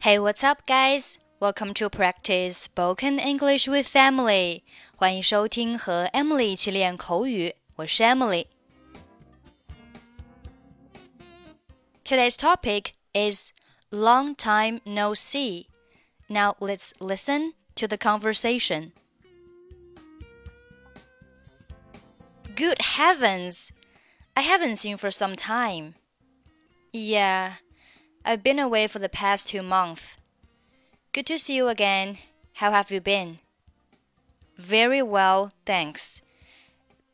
Hey, what's up, guys? Welcome to practice spoken English with Emily. 欢迎收听和 Emily 一起练口语。我是 Emily。Today's topic is long time no see. Now let's listen to the conversation. Good heavens! I haven't seen you for some time. Yeah, I've been away for the past two months. Good to see you again. How have you been? Very well, thanks.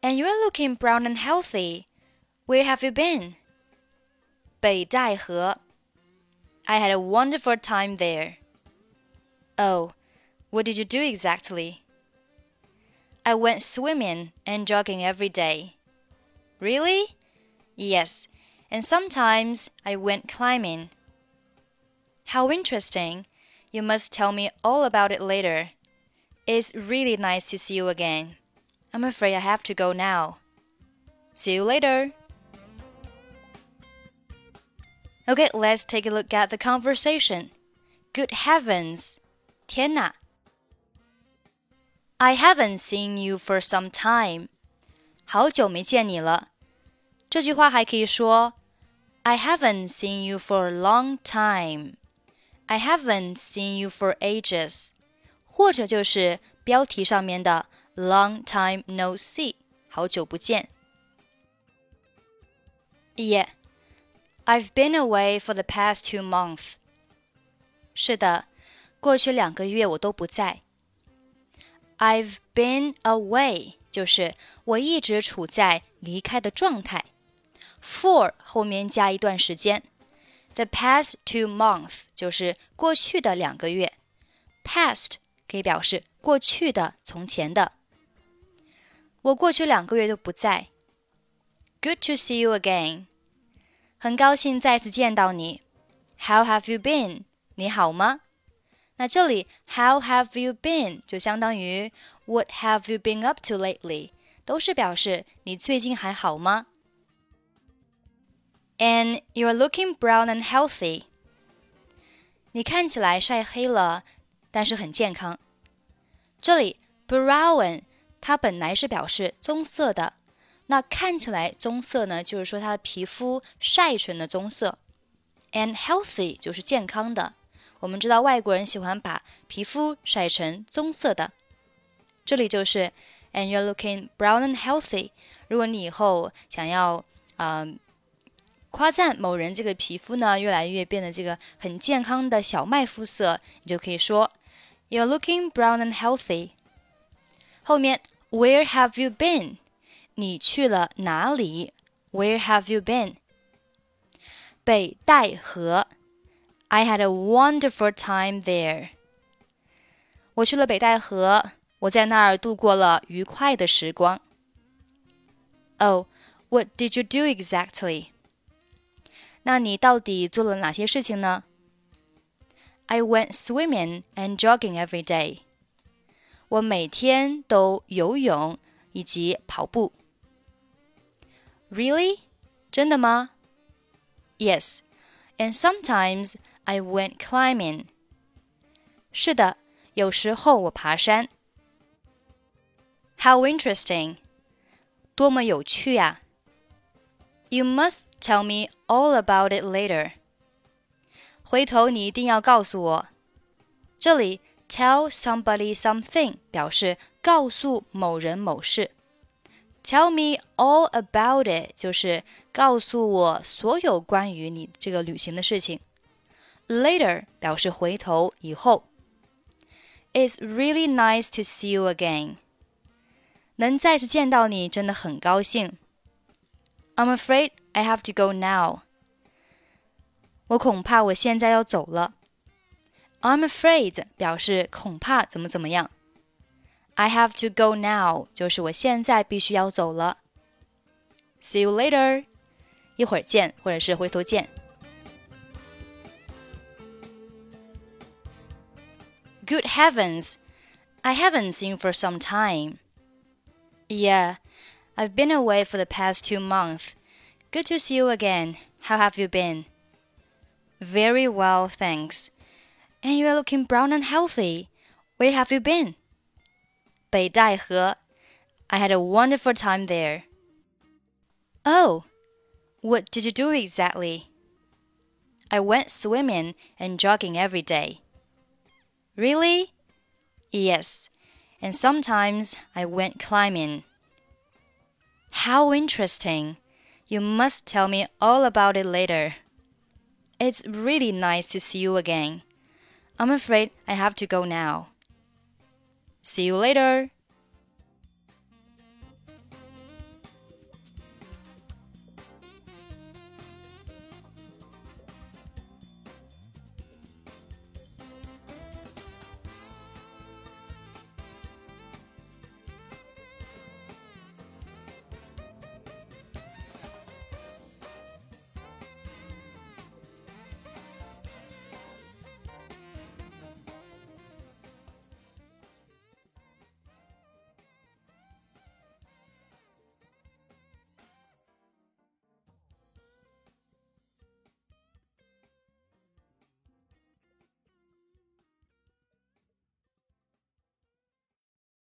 And you're looking brown and healthy. Where have you been? 北戴河. I had a wonderful time there. Oh, what did you do exactly? I went swimming and jogging every day. Really? Yes, and sometimes I went climbing. How interesting. You must tell me all about it later. It's really nice to see you again. I'm afraid I have to go now. See you later. Okay, let's take a look at the conversation. Good heavens! 天哪! I haven't seen you for some time. 好久没见你了。这句话还可以说 I haven't seen you for a long time. I haven't seen you for ages. 或者就是标题上面的 long time no see，好久不见。Yeah, I've been away for the past two months. 是的，过去两个月我都不在。I've been away 就是我一直处在离开的状态。for 后面加一段时间。 The past two months 就是过去的两个月。Past 可以表示过去的、从前的。我过去两个月都不在。Good to see you again。很高兴再次见到你。How have you been？你好吗？那这里 How have you been 就相当于 What have you been up to lately？都是表示你最近还好吗 ？and you're looking brown and healthy. 你看起来晒黑了，但是很健康。这里 brown 它本来是表示棕色的，那看起来棕色呢，就是说它的皮肤晒成的棕色。And healthy 就是健康的。我们知道外国人喜欢把皮肤晒成棕色的。这里就是 and you're looking brown and healthy。如果你以后想要，嗯。 夸赞某人这个皮肤呢，越来越变得这个很健康的小麦肤色，你就可以说，You're looking brown and healthy。后面，Where have you been？你去了哪里？Where have you been？北戴河，I had a wonderful time there。我去了北戴河，我在那儿度过了愉快的时光。Oh, what did you do exactly? 那你到底做了哪些事情呢？I went swimming and jogging every day。我每天都游泳以及跑步。Really？真的吗？Yes。And sometimes I went climbing。是的，有时候我爬山。How interesting！多么有趣呀 ！You must tell me all about it later. 回头你一定要告诉我。这里 tell somebody something 表示告诉某人某事。Tell me all about it 就是告诉我所有关于你这个旅行的事情。Later 表示回头以后。It's really nice to see you again. 能再次见到你真的很高兴。 I'm afraid I have to go now. 我恐怕我现在要走了。I'm afraid 表示恐怕怎么怎么样。I have to go now 就是我现在必须要走了。See you later，一会儿见，或者是回头见。Good heavens, I haven't seen for some time. Yeah. I've been away for the past two months. Good to see you again. How have you been? Very well, thanks. And you are looking brown and healthy. Where have you been? 北戴河. I had a wonderful time there. Oh, what did you do exactly? I went swimming and jogging every day. Really? Yes, and sometimes I went climbing. How interesting! You must tell me all about it later. It's really nice to see you again. I'm afraid I have to go now. See you later.